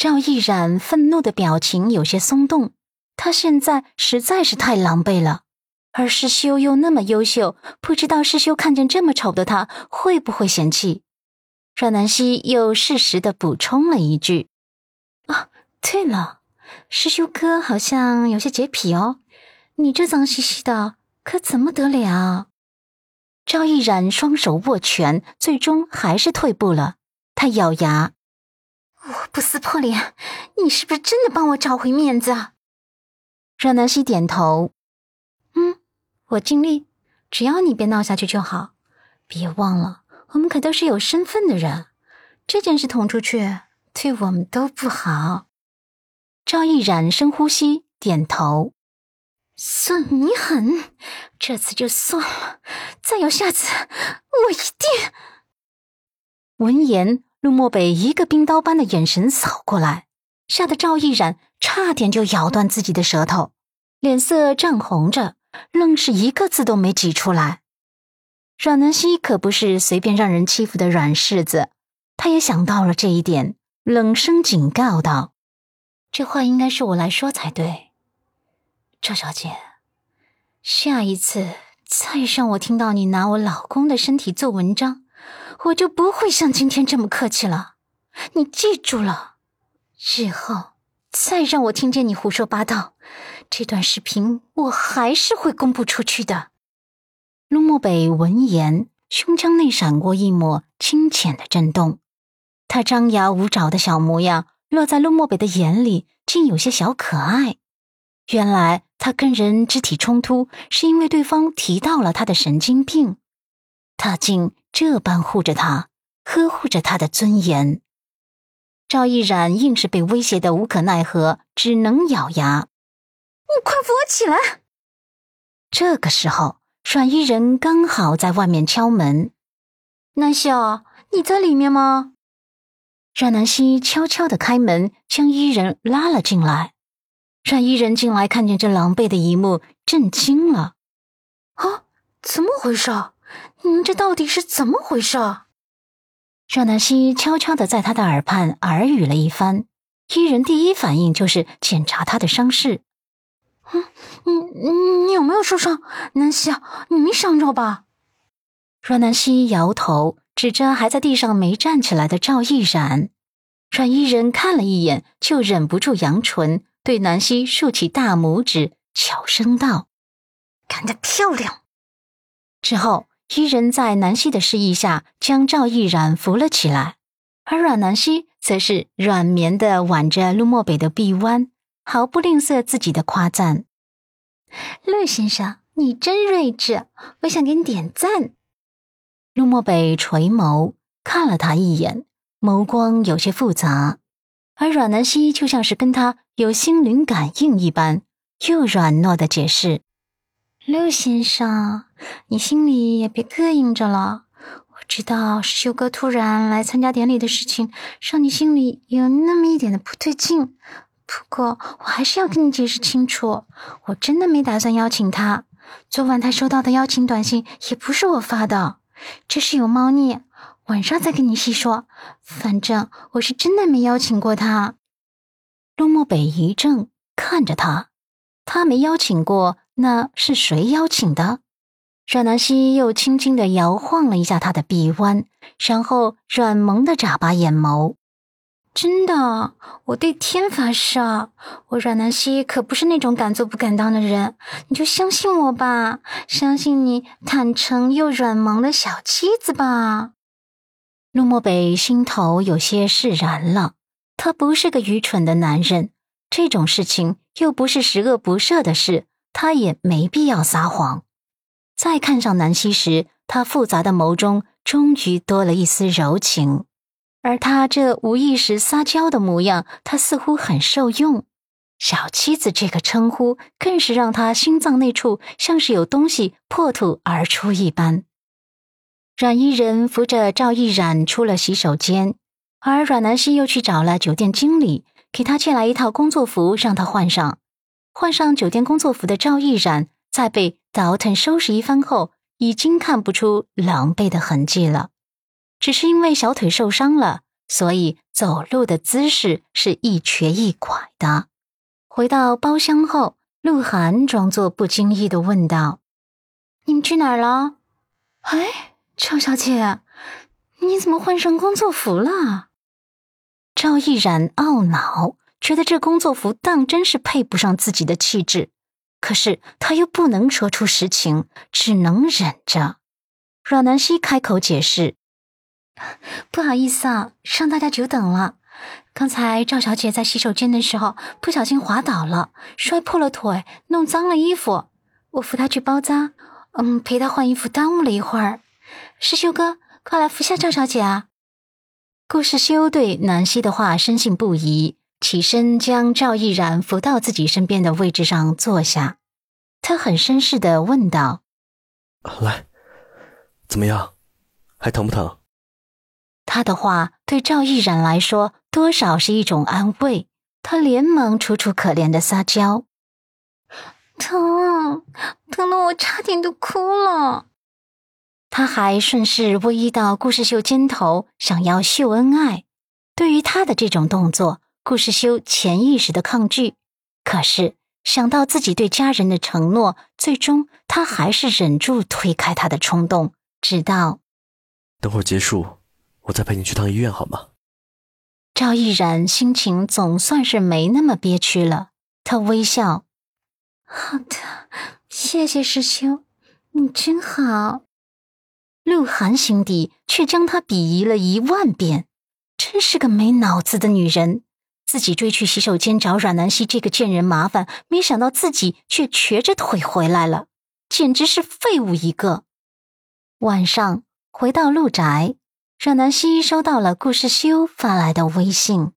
赵毅然愤怒的表情有些松动，他现在实在是太狼狈了。而师修又那么优秀，不知道师修看见这么丑的他会不会嫌弃？阮南希又适时的补充了一句：“啊，对了，师修哥好像有些洁癖哦，你这脏兮兮的，可怎么得了？”赵毅然双手握拳，最终还是退步了。他咬牙。我不撕破脸，你是不是真的帮我找回面子啊？阮南希点头，嗯，我尽力，只要你别闹下去就好。别忘了，我们可都是有身份的人，这件事捅出去，对我们都不好。赵毅然深呼吸，点头。算你狠，这次就算了，再有下次，我一定。闻言。陆漠北一个冰刀般的眼神扫过来，吓得赵毅然差点就咬断自己的舌头，脸色涨红着，愣是一个字都没挤出来。阮南希可不是随便让人欺负的软柿子，他也想到了这一点，冷声警告道：“这话应该是我来说才对，赵小姐，下一次再让我听到你拿我老公的身体做文章。”我就不会像今天这么客气了，你记住了，日后再让我听见你胡说八道，这段视频我还是会公布出去的。陆漠北闻言，胸腔内闪过一抹清浅的震动，他张牙舞爪的小模样落在陆漠北的眼里，竟有些小可爱。原来他跟人肢体冲突，是因为对方提到了他的神经病，他竟。这般护着他，呵护着他的尊严。赵毅然硬是被威胁的无可奈何，只能咬牙：“你快扶我起来！”这个时候，阮伊人刚好在外面敲门。南希，你在里面吗？阮南希悄悄的开门，将伊人拉了进来。阮伊人进来，看见这狼狈的一幕，震惊了：“啊，怎么回事？”你们这到底是怎么回事？阮南希悄悄的在他的耳畔耳语了一番，伊人第一反应就是检查他的伤势。嗯，你你有没有受伤？南希，你没伤着吧？阮南希摇头，指着还在地上没站起来的赵毅然。阮伊人看了一眼，就忍不住扬唇，对南希竖起大拇指，悄声道：“干得漂亮。”之后。伊人在南希的示意下，将赵毅然扶了起来，而阮南希则是软绵的挽着陆漠北的臂弯，毫不吝啬自己的夸赞：“陆先生，你真睿智，我想给你点赞。”陆漠北垂眸看了他一眼，眸光有些复杂，而阮南希就像是跟他有心灵感应一般，又软糯的解释。六先生，你心里也别膈应着了。我知道是修哥突然来参加典礼的事情，让你心里有那么一点的不对劲。不过我还是要跟你解释清楚，我真的没打算邀请他。昨晚他收到的邀请短信也不是我发的，这是有猫腻。晚上再跟你细说。反正我是真的没邀请过他。陆漠北一怔，看着他，他没邀请过。那是谁邀请的？阮南希又轻轻的摇晃了一下他的臂弯，然后软萌的眨巴眼眸。真的，我对天发誓，我阮南希可不是那种敢做不敢当的人，你就相信我吧，相信你坦诚又软萌的小妻子吧。陆漠北心头有些释然了，他不是个愚蠢的男人，这种事情又不是十恶不赦的事。他也没必要撒谎。再看上南希时，他复杂的眸中终于多了一丝柔情，而他这无意识撒娇的模样，他似乎很受用。小妻子这个称呼，更是让他心脏那处像是有东西破土而出一般。阮依人扶着赵毅然出了洗手间，而阮南希又去找了酒店经理，给他借来一套工作服，让他换上。换上酒店工作服的赵毅然，在被倒腾收拾一番后，已经看不出狼狈的痕迹了。只是因为小腿受伤了，所以走路的姿势是一瘸一拐的。回到包厢后，鹿晗装作不经意的问道：“你们去哪儿了？”“哎，赵小姐，你怎么换上工作服了？”赵毅然懊恼，觉得这工作服当真是配不上自己的气质，可是他又不能说出实情，只能忍着。阮南希开口解释：“不好意思啊，让大家久等了。刚才赵小姐在洗手间的时候不小心滑倒了，摔破了腿，弄脏了衣服。我扶她去包扎，嗯，陪她换衣服，耽误了一会儿。师修哥，快来扶下赵小姐啊！”顾世修对南希的话深信不疑，起身将赵毅然扶到自己身边的位置上坐下。他很绅士的问道：“来。”怎么样，还疼不疼？他的话对赵毅然来说多少是一种安慰，他连忙楚楚可怜的撒娇：“疼，疼的我差点都哭了。”他还顺势偎依到顾世秀肩头，想要秀恩爱。对于他的这种动作，顾世修潜意识的抗拒，可是想到自己对家人的承诺，最终他还是忍住推开他的冲动。直到等会儿结束，我再陪你去趟医院，好吗？赵毅然心情总算是没那么憋屈了，他微笑：“好的，谢谢师兄，你真好。”鹿晗心底却将他鄙夷了一万遍，真是个没脑子的女人。自己追去洗手间找阮南希这个贱人麻烦，没想到自己却瘸着腿回来了，简直是废物一个。晚上回到陆宅，阮南希收到了顾世修发来的微信。